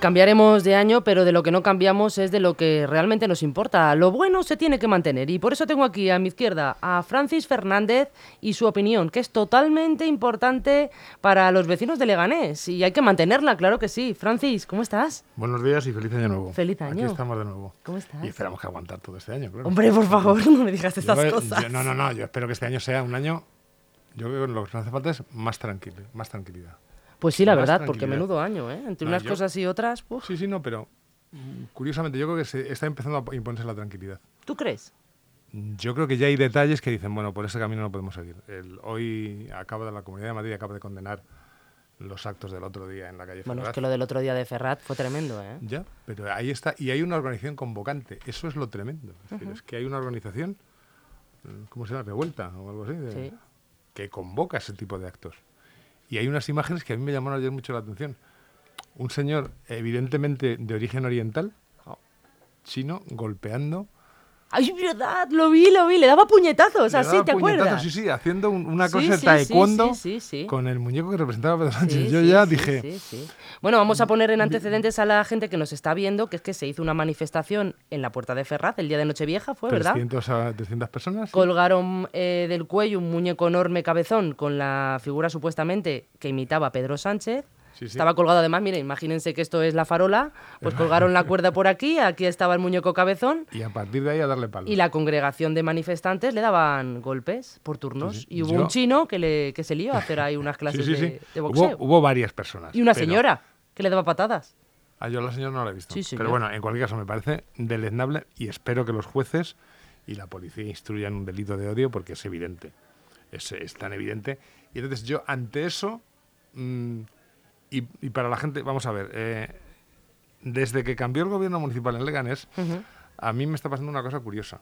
Cambiaremos de año, pero de lo que no cambiamos es de lo que realmente nos importa. Lo bueno se tiene que mantener y por eso tengo aquí a mi izquierda a Francis Fernández y su opinión, que es totalmente importante para los vecinos de Leganés y hay que mantenerla, claro que sí. Francis, ¿cómo estás? Buenos días y feliz año nuevo. Feliz año. Aquí estamos de nuevo. ¿Cómo estás? Y esperamos que aguantar todo este año, claro. Hombre, por favor, no me digas estas Yo- cosas. yo- no, no, no. Yo espero que este año sea un año. Yo creo que lo que nos hace falta es más tranquilo, más tranquilidad. Pues sí, la verdad, porque menudo año, ¿eh? Entre No, unas yo- cosas y otras, uf. Sí, sí, no, pero mm, curiosamente yo creo que se está empezando a imponerse la tranquilidad. ¿Tú crees? Yo creo que ya hay detalles que dicen, bueno, por ese camino no podemos seguir. El- hoy acaba de la Comunidad de Madrid acaba de condenar los actos del otro día en la calle Bueno, es que lo del otro día de Ferrat fue tremendo, ¿eh? Ya, pero ahí está. Y hay una organización convocante. Eso es lo tremendo. Es, decir, es que hay una organización, eh, ¿cómo se llama? Revuelta o algo así, de- Sí. que convoca ese tipo de actos. Y hay unas imágenes que a mí me llamaron ayer mucho la atención. Un señor, evidentemente de origen oriental, Oh. chino, golpeando. ¡Ay, verdad! Lo vi, lo vi. Le daba puñetazos, le así, daba ¿te puñetazos, acuerdas? Sí, sí, haciendo un- una cosa de sí, sí, taekwondo sí, con el muñeco que representaba a Pedro Sánchez. Yo ya dije. Bueno, vamos a poner en antecedentes a la gente que nos está viendo, que es que se hizo una manifestación en la puerta de Ferraz el día de Nochevieja, fue, ¿verdad? 300 a 300 personas. Colgaron eh, del cuello un muñeco enorme cabezón con la figura supuestamente que imitaba a Pedro Sánchez. Sí, sí. Estaba colgado además, miren, imagínense que esto es la farola, pues colgaron la cuerda por aquí, aquí estaba el muñeco cabezón Y a partir de ahí a darle palo. y la congregación de manifestantes le daban golpes por turnos. Sí. Y hubo Yo- un chino que, le, que se lió a hacer ahí unas clases de, boxeo. hubo varias personas. y una pero- señora que le daba patadas. Ah, yo a la señora no la he visto. Pero bueno, en cualquier caso me parece deleznable y espero que los jueces y la policía instruyan un delito de odio porque es evidente. Es, es tan evidente. Y entonces yo ante eso, mm, y, y para la gente, vamos a ver, eh, desde que cambió el gobierno municipal en Leganés, a mí me está pasando una cosa curiosa.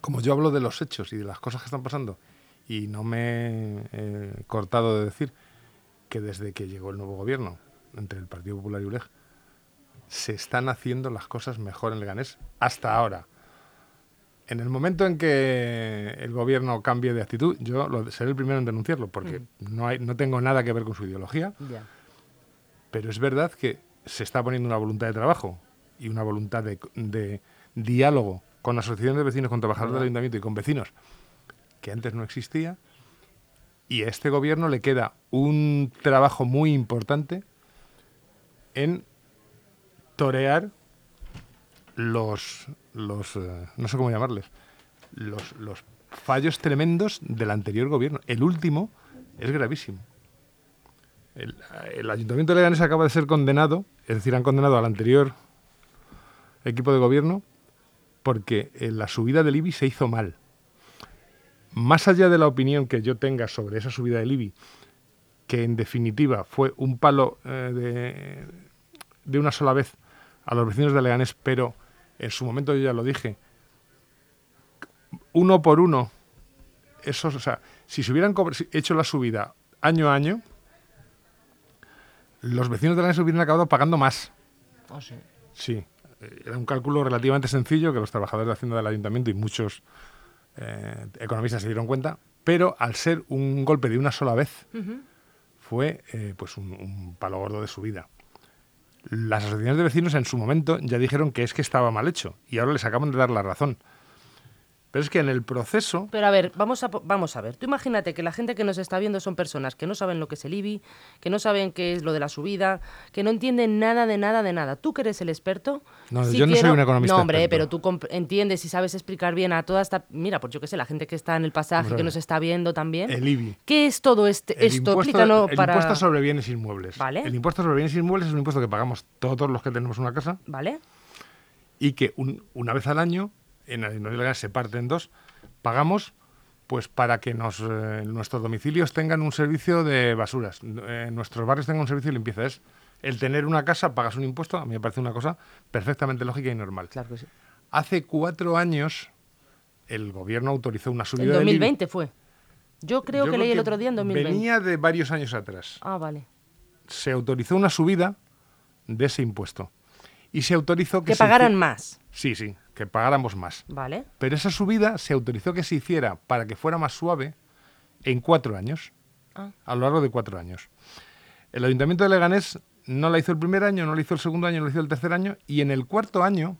Como yo hablo de los hechos y de las cosas que están pasando, y no me he cortado de decir que desde que llegó el nuevo gobierno, entre el Partido Popular y ULEG, se están haciendo las cosas mejor en Leganés hasta ahora. En el momento en que el gobierno cambie de actitud, yo lo- seré el primero en denunciarlo, porque no, hay, no tengo nada que ver con su ideología, pero es verdad que se está poniendo una voluntad de trabajo y una voluntad de, de diálogo con la asociación de vecinos, con trabajadores del ayuntamiento y con vecinos que antes no existía. Y a este gobierno le queda un trabajo muy importante en torear los, los eh, no sé cómo llamarles, los, los fallos tremendos del anterior gobierno. El último es gravísimo. El, el Ayuntamiento de Leganés acaba de ser condenado, es decir, han condenado al anterior equipo de gobierno porque eh, la subida del IBI se hizo mal. Más allá de la opinión que yo tenga sobre esa subida del IBI, que en definitiva fue un palo eh, de, de una sola vez a los vecinos de Leganés, pero en su momento yo ya lo dije, uno por uno, esos, o sea, si se hubieran hecho la subida año a año, los vecinos de Leganés hubieran acabado pagando más. Oh, sí. Sí, era un cálculo relativamente sencillo que los trabajadores de Hacienda del Ayuntamiento y muchos eh, economistas se dieron cuenta, pero al ser un golpe de una sola vez, fue eh, pues un, un palo gordo de subida. Las asociaciones de vecinos en su momento ya dijeron que es que estaba mal hecho y ahora les acaban de dar la razón. Pero es que en el proceso, Pero a ver, vamos a, vamos a ver. Tú imagínate que la gente que nos está viendo son personas que no saben lo que es el IBI, que no saben qué es lo de la subida, que no entienden nada de nada de nada. Tú que eres el experto. No, yo no soy un economista No, hombre, experto. pero tú entiendes y sabes explicar bien a toda esta. Mira, pues yo qué sé, la gente que está en el pasaje, que nos está viendo también. el IBI. ¿Qué es todo este, El esto? impuesto, el para. impuesto sobre bienes inmuebles. Vale. El impuesto sobre bienes inmuebles es un impuesto que pagamos todos los que tenemos una casa ¿Vale? y que un- una vez al año, en de Leganés se parte en dos, pagamos pues para que nos, eh, nuestros domicilios tengan un servicio de basuras, eh, nuestros barrios tengan un servicio de limpieza. Es el tener una casa, pagas un impuesto, a mí me parece una cosa perfectamente lógica y normal. Claro que sí. Hace cuatro años el gobierno autorizó una subida En del IBI. 2020 fue. Yo creo Yo que leí el otro día en 2020. Venía de varios años atrás. Ah, vale. Se autorizó una subida de ese impuesto. Y se autorizó que, Que pagaran más. Sí, sí, que pagáramos más. ¿Vale? Pero esa subida se autorizó que se hiciera para que fuera más suave en cuatro años, Ah. a lo largo de cuatro años. El Ayuntamiento de Leganés no la hizo el primer año, no la hizo el segundo año, no la hizo el tercer año, y en el cuarto año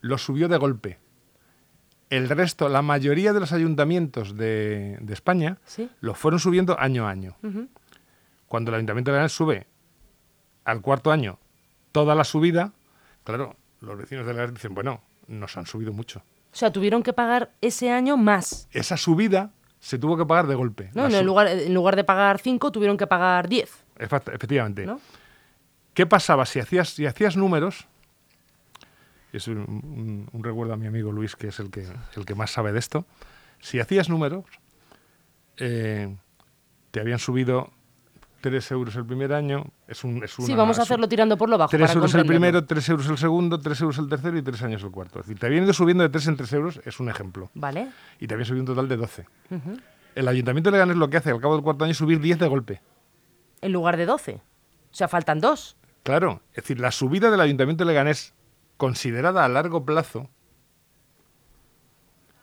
lo subió de golpe. El resto, la mayoría de los ayuntamientos de, de España, ¿Sí? lo fueron subiendo año a año. Cuando el Ayuntamiento de Leganés sube al cuarto año toda la subida, claro, los vecinos de Leganés dicen, bueno, nos han subido mucho. O sea, tuvieron que pagar ese año más. Esa subida se tuvo que pagar de golpe. ¿no? En, lugar, en lugar de pagar 5, tuvieron que pagar 10. Efa- Efectivamente. ¿no? ¿Qué pasaba si hacías, si hacías números? Es un, un- un recuerdo a mi amigo Luis, que es el que, el que más sabe de esto. Si hacías números, eh, te habían subido 3 euros el primer año. Es un, es Sí, una- vamos a es hacerlo tirando por lo bajo. 3 para euros el primero, 3 euros el segundo, 3 euros el tercero y 3 años el cuarto. Es decir, te habían ido subiendo de 3 en 3 euros, es un ejemplo. Vale. Y te habían subido un total de 12. Ujú. El Ayuntamiento de Leganés lo que hace al cabo del cuarto año es subir 10 de golpe. En lugar de 12. O sea, faltan dos. Claro, es decir, la subida del Ayuntamiento de Leganés, considerada a largo plazo,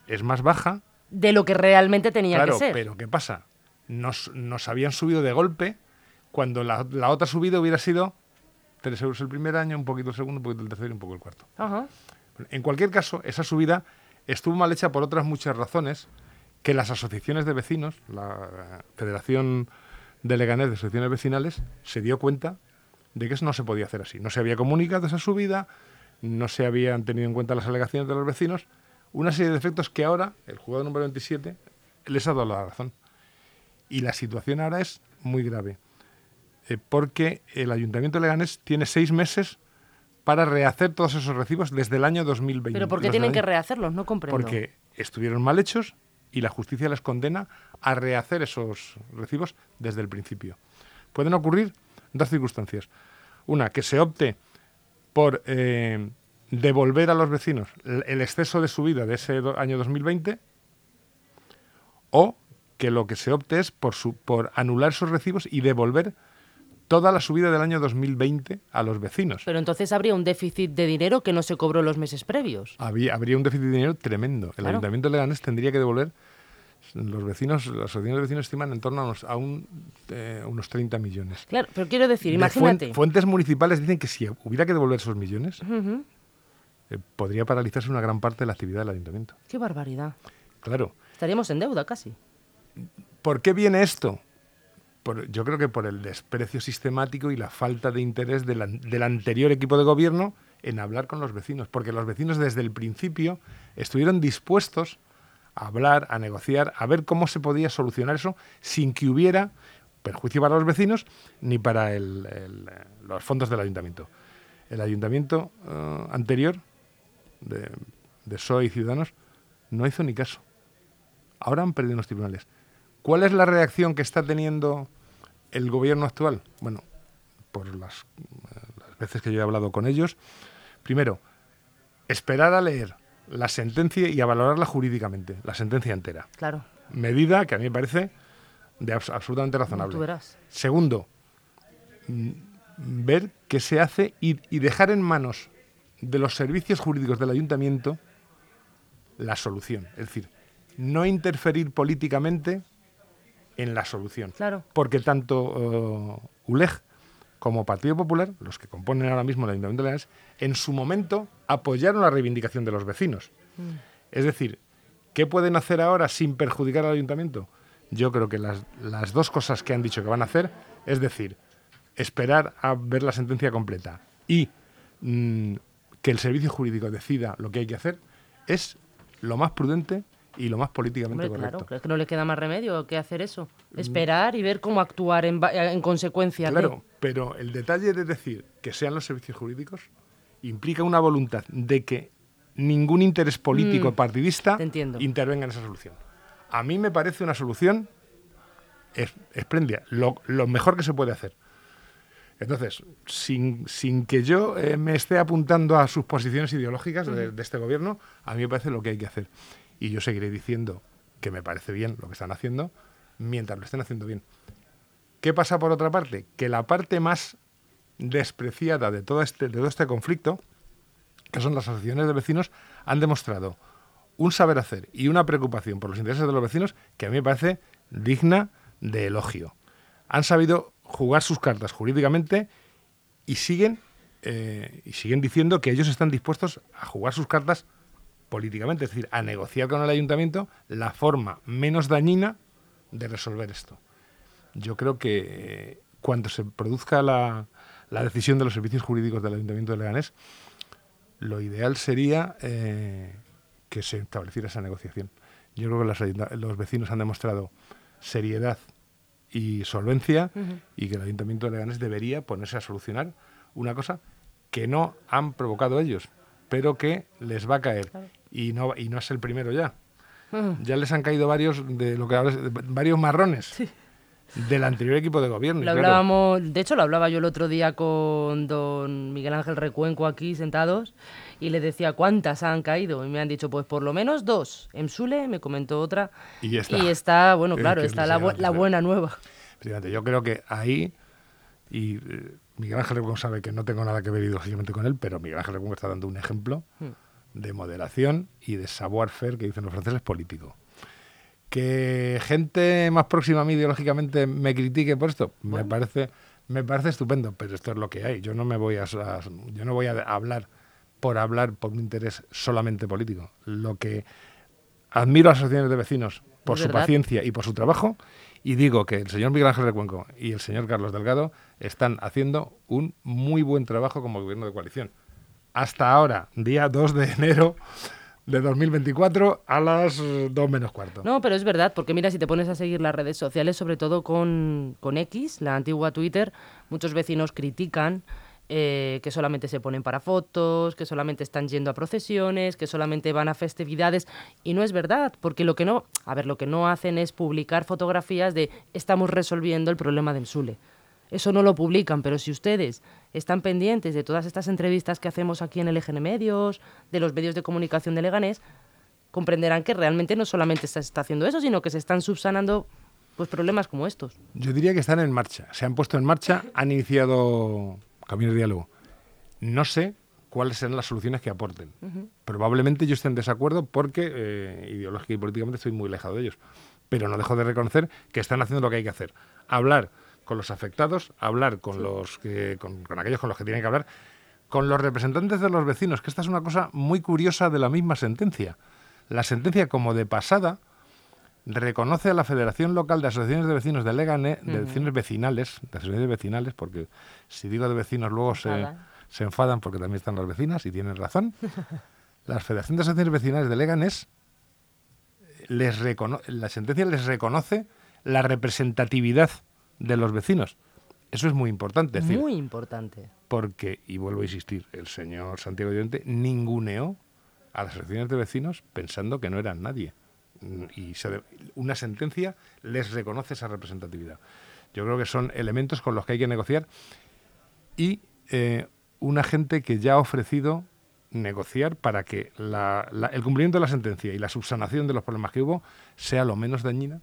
es más baja. De lo que realmente tenía claro, que ser. pero ¿qué pasa? Nos, nos habían subido de golpe cuando la, la otra subida hubiera sido 3 euros el primer año, un poquito el segundo, un poquito el tercero y un poco el cuarto. Ajá. En cualquier caso, esa subida estuvo mal hecha por otras muchas razones que las asociaciones de vecinos, la Federación de Leganés de Asociaciones Vecinales, se dio cuenta de que eso no se podía hacer así. No se había comunicado esa subida, no se habían tenido en cuenta las alegaciones de los vecinos, una serie de efectos que ahora el jugador número 27 les ha dado la razón. Y la situación ahora es muy grave, eh, porque el Ayuntamiento de Leganés tiene seis meses para rehacer todos esos recibos desde el año 2020. Pero ¿por qué tienen que rehacerlos? No comprendo. Porque estuvieron mal hechos y la justicia les condena a rehacer esos recibos desde el principio. Pueden ocurrir dos circunstancias. Una, que se opte por eh, devolver a los vecinos el exceso de subida de ese año 2020 o que lo que se opte es por, su- por anular esos recibos y devolver toda la subida del año 2020 a los vecinos. Pero entonces habría un déficit de dinero que no se cobró los meses previos. Había- habría un déficit de dinero tremendo. El Claro. Ayuntamiento de Leganés tendría que devolver, los vecinos, las asociaciones de vecinos estiman en torno a unos, a un, eh, unos 30 millones. Claro, pero quiero decir, De imagínate. fuen- fuentes municipales dicen que si hubiera que devolver esos millones, eh, podría paralizarse una gran parte de la actividad del ayuntamiento. Qué barbaridad. Claro. Estaríamos en deuda casi. ¿Por qué viene esto? Yo creo que por el desprecio sistemático y la falta de interés an- del anterior equipo de gobierno en hablar con los vecinos, porque los vecinos desde el principio estuvieron dispuestos a hablar, a negociar, a ver cómo se podía solucionar eso sin que hubiera perjuicio para los vecinos ni para los fondos del ayuntamiento. El ayuntamiento eh, anterior, de, de y Ciudadanos, no hizo ni caso. Ahora han perdido los tribunales. ¿Cuál es la reacción que está teniendo el gobierno actual? Bueno, por las, las veces que yo he hablado con ellos, primero, esperar a leer la sentencia y a valorarla jurídicamente, la sentencia entera. Claro. Medida que a mí me parece de abs- absolutamente razonable. verás. Segundo, mm, ver qué se hace y, y dejar en manos de los servicios jurídicos del ayuntamiento la solución. Es decir, no interferir políticamente en la solución. Claro. Porque tanto eh, ULEG como Partido Popular, los que componen ahora mismo el Ayuntamiento de Leganés, en su momento apoyaron la reivindicación de los vecinos. Es decir, ¿qué pueden hacer ahora sin perjudicar al ayuntamiento? Yo creo que las, las dos cosas que han dicho que van a hacer, es decir, esperar a ver la sentencia completa y mm, que el servicio jurídico decida lo que hay que hacer, es lo más prudente y lo más políticamente Hombre, correcto. claro, creo que no le queda más remedio que hacer eso. Esperar y ver cómo actuar en, en consecuencia. Claro, pero el detalle de decir que sean los servicios jurídicos implica una voluntad de que ningún interés político Mm, partidista intervenga en esa solución. A mí me parece una solución es- espléndida, lo, lo mejor que se puede hacer. Entonces, sin, sin que yo eh, me esté apuntando a sus posiciones ideológicas de, de este gobierno, a mí me parece lo que hay que hacer. Y yo seguiré diciendo que me parece bien lo que están haciendo mientras lo estén haciendo bien. ¿Qué pasa por otra parte? Que la parte más despreciada de todo este, de todo este conflicto, que son las asociaciones de vecinos, han demostrado un saber hacer y una preocupación por los intereses de los vecinos que a mí me parece digna de elogio. Han sabido jugar sus cartas jurídicamente y siguen, eh, y siguen diciendo que ellos están dispuestos a jugar sus cartas políticamente, es decir, a negociar con el ayuntamiento la forma menos dañina de resolver esto. Yo creo que eh, cuando se produzca la, la, decisión de los servicios jurídicos del Ayuntamiento de Leganés, lo ideal sería eh, que se estableciera esa negociación. Yo creo que los vecinos han demostrado seriedad y solvencia y que el Ayuntamiento de Leganés debería ponerse a solucionar una cosa que no han provocado ellos, pero que les va a caer. Y, no, y no es el primero ya. Ya les han caído varios de lo que varios marrones. del anterior equipo de gobierno. Lo hablábamos, de hecho lo hablaba yo el otro día con don Miguel Ángel Recuenco aquí sentados y le decía cuántas han caído y me han dicho pues por lo menos dos. En Sule me comentó otra y, está, bueno, claro, está la, buena nueva. yo creo que ahí y eh, Miguel Ángel Recuenco sabe que no tengo nada que ver ideológicamente con él, pero Miguel Ángel Recuenco está dando un ejemplo hmm. de moderación y de savoir-faire que dicen los franceses político que gente más próxima a mí ideológicamente me critique por esto, me parece me parece estupendo, pero esto es lo que hay. Yo no me voy a, yo no voy a hablar por hablar por un interés solamente político. Lo que admiro a las asociaciones de vecinos por su paciencia y por su trabajo y digo que el señor Miguel Ángel de Cuenco y el señor Carlos Delgado están haciendo un muy buen trabajo como gobierno de coalición. Hasta ahora, día 2 de enero de 2024 a las 2 menos cuarto. No, pero es verdad, porque mira, si te pones a seguir las redes sociales, sobre todo con, con X, la antigua Twitter, muchos vecinos critican eh, que solamente se ponen para fotos, que solamente están yendo a procesiones, que solamente van a festividades. Y no es verdad, porque lo que no, a ver, lo que no hacen es publicar fotografías de estamos resolviendo el problema del Sule. Eso no lo publican, pero si ustedes están pendientes de todas estas entrevistas que hacemos aquí en el EGN Medios, de los medios de comunicación de Leganés, comprenderán que realmente no solamente se está haciendo eso, sino que se están subsanando pues, problemas como estos. Yo diría que están en marcha, se han puesto en marcha, han iniciado camino de diálogo. No sé cuáles serán las soluciones que aporten. Probablemente yo esté en desacuerdo porque eh, ideológica y políticamente estoy muy alejado de ellos. Pero no dejo de reconocer que están haciendo lo que hay que hacer. Hablar con los afectados, hablar con, los que, con, aquellos con los que tienen que hablar, con los representantes de los vecinos, que esta es una cosa muy curiosa de la misma sentencia. La sentencia, como de pasada, reconoce a la Federación Local de Asociaciones de Vecinos de Legané, de vecinos vecinales, de asociaciones vecinales, porque si digo de vecinos luego se, se, enfadan porque también están las vecinas y tienen razón. la Federación de Asociaciones Vecinales de Leganés, les la sentencia les reconoce la representatividad de los vecinos. Eso es muy importante. muy importante. Porque, y vuelvo a insistir, el señor Santiago Llorente ninguneó a las asociaciones de vecinos pensando que no eran nadie. Y una sentencia les reconoce esa representatividad. Yo creo que son elementos con los que hay que negociar y eh, una gente que ya ha ofrecido negociar para que el cumplimiento de la sentencia y la subsanación de los problemas que hubo sea lo menos dañina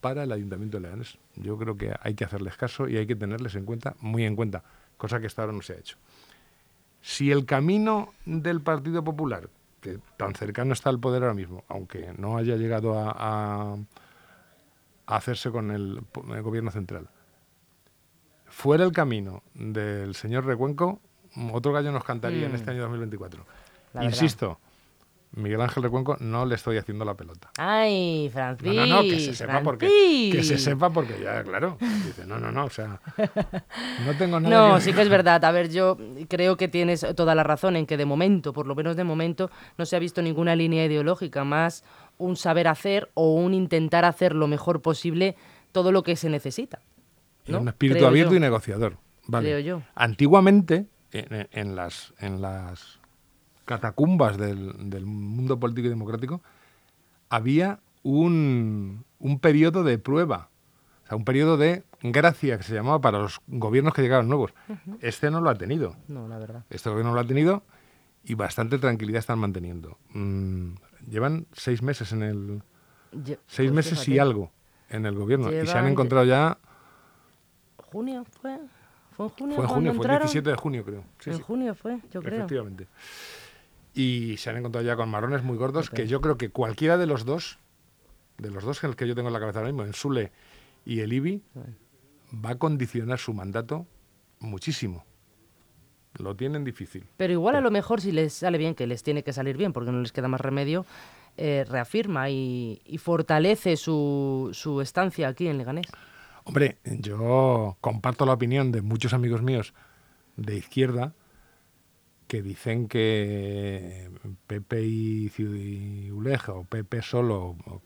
para el Ayuntamiento de Leganés. Yo creo que hay que hacerles caso y hay que tenerles en cuenta, muy en cuenta, cosa que hasta ahora no se ha hecho. Si el camino del Partido Popular, que tan cercano está al poder ahora mismo, aunque no haya llegado a, hacerse con el, gobierno central, fuera el camino del señor Recuenco, otro gallo nos cantaría en mm. este año 2024. Insisto, Miguel Ángel de Cuenco no le estoy haciendo la pelota. Ay, Francis. No, no, que se sepa porque que se sepa porque ya, claro. Dice, no, no, no, o sea, no tengo nada No, sí que es verdad. A ver, yo creo que tienes toda la razón en que de momento, por lo menos de momento, no se ha visto ninguna línea ideológica, más un saber hacer o un intentar hacer lo mejor posible todo lo que se necesita. un espíritu abierto y negociador. Vale. Creo yo. Antiguamente, en las en las catacumbas del, mundo político y democrático, había un, un periodo de prueba, o sea, un periodo de gracia que se llamaba para los gobiernos que llegaban nuevos. Este no lo ha tenido. No, la verdad. Este gobierno no lo ha tenido y bastante tranquilidad están manteniendo. Mm, llevan seis meses en el... seis pues meses y algo en el gobierno y se han encontrado ya... Junio fue... ¿Fue en junio? Fue en junio, fue el 17 de junio, creo. en junio fue, yo creo. Efectivamente y se han encontrado ya con marrones muy gordos que yo creo que cualquiera de los dos, de los dos que yo tengo en la cabeza ahora mismo, el Sule y el IBI, va a condicionar su mandato muchísimo. Lo tienen difícil. Pero igual a lo mejor si les sale bien, que les tiene que salir bien porque no les queda más remedio, eh, reafirma y, y fortalece su, su estancia aquí en Leganés. Hombre, yo comparto la opinión de muchos amigos míos de izquierda que dicen que Pepe y Ciudiuleja o Pepe solo o-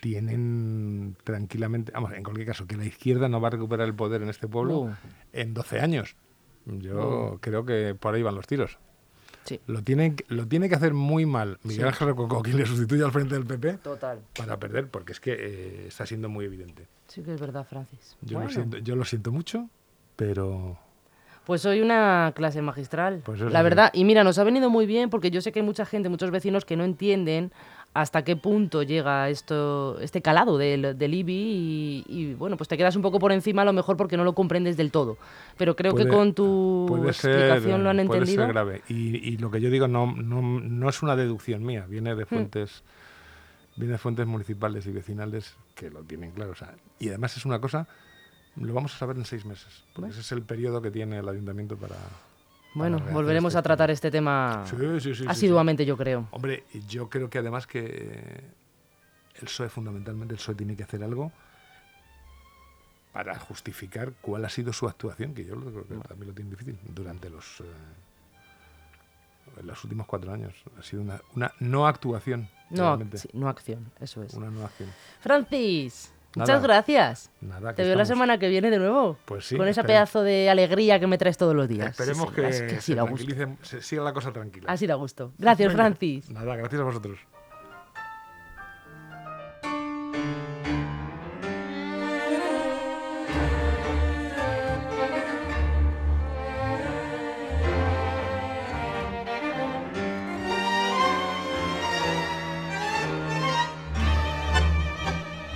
tienen tranquilamente, vamos, en cualquier caso, que la izquierda no va a recuperar el poder en este pueblo Uh. en 12 años. Yo creo que por ahí van los tiros. Sí, Lo tiene, lo tiene que hacer muy mal Miguel Sí. Ángel Rococó, quien le sustituye al frente del PP, total. para perder, porque es que eh, está siendo muy evidente. Sí que es verdad, Francis. Yo, Bueno, lo siento, yo lo siento mucho, pero Pues hoy una clase magistral, Pues la verdad. Y mira, nos ha venido muy bien porque yo sé que hay mucha gente, muchos vecinos que no entienden hasta qué punto llega esto, este calado del, del IBI y, y, bueno, pues te quedas un poco por encima a lo mejor porque no lo comprendes del todo. Pero creo que Puede- con tu puede ser, explicación lo han puede entendido. ser grave. Y, y lo que yo digo no, no, no es una deducción mía, viene de fuentes, viene de fuentes municipales y vecinales que lo tienen claro. o sea, y además es una cosa, lo vamos a saber en seis meses, porque ese es el periodo que tiene el ayuntamiento para... Bueno, para volveremos este a tratar este tema Sí, sí, sí, sí, asiduamente, yo creo. Hombre, yo creo que además que eh, el PSOE fundamentalmente, el PSOE tiene que hacer algo para justificar cuál ha sido su actuación, que yo lo creo que también lo tiene difícil, durante los, eh, los últimos cuatro años. Ha sido una, una no actuación. No, no acción, eso es. Una no acción. Francis, Nada. muchas gracias. Nada, Te veo la semana que viene de nuevo. Pues sí, Con ese pedazo de alegría que me traes todos los días. Esperemos Sí, sí, que, es se se siga la cosa tranquila. Así da gusto. Gracias, Venga, Francis. Nada, gracias a vosotros.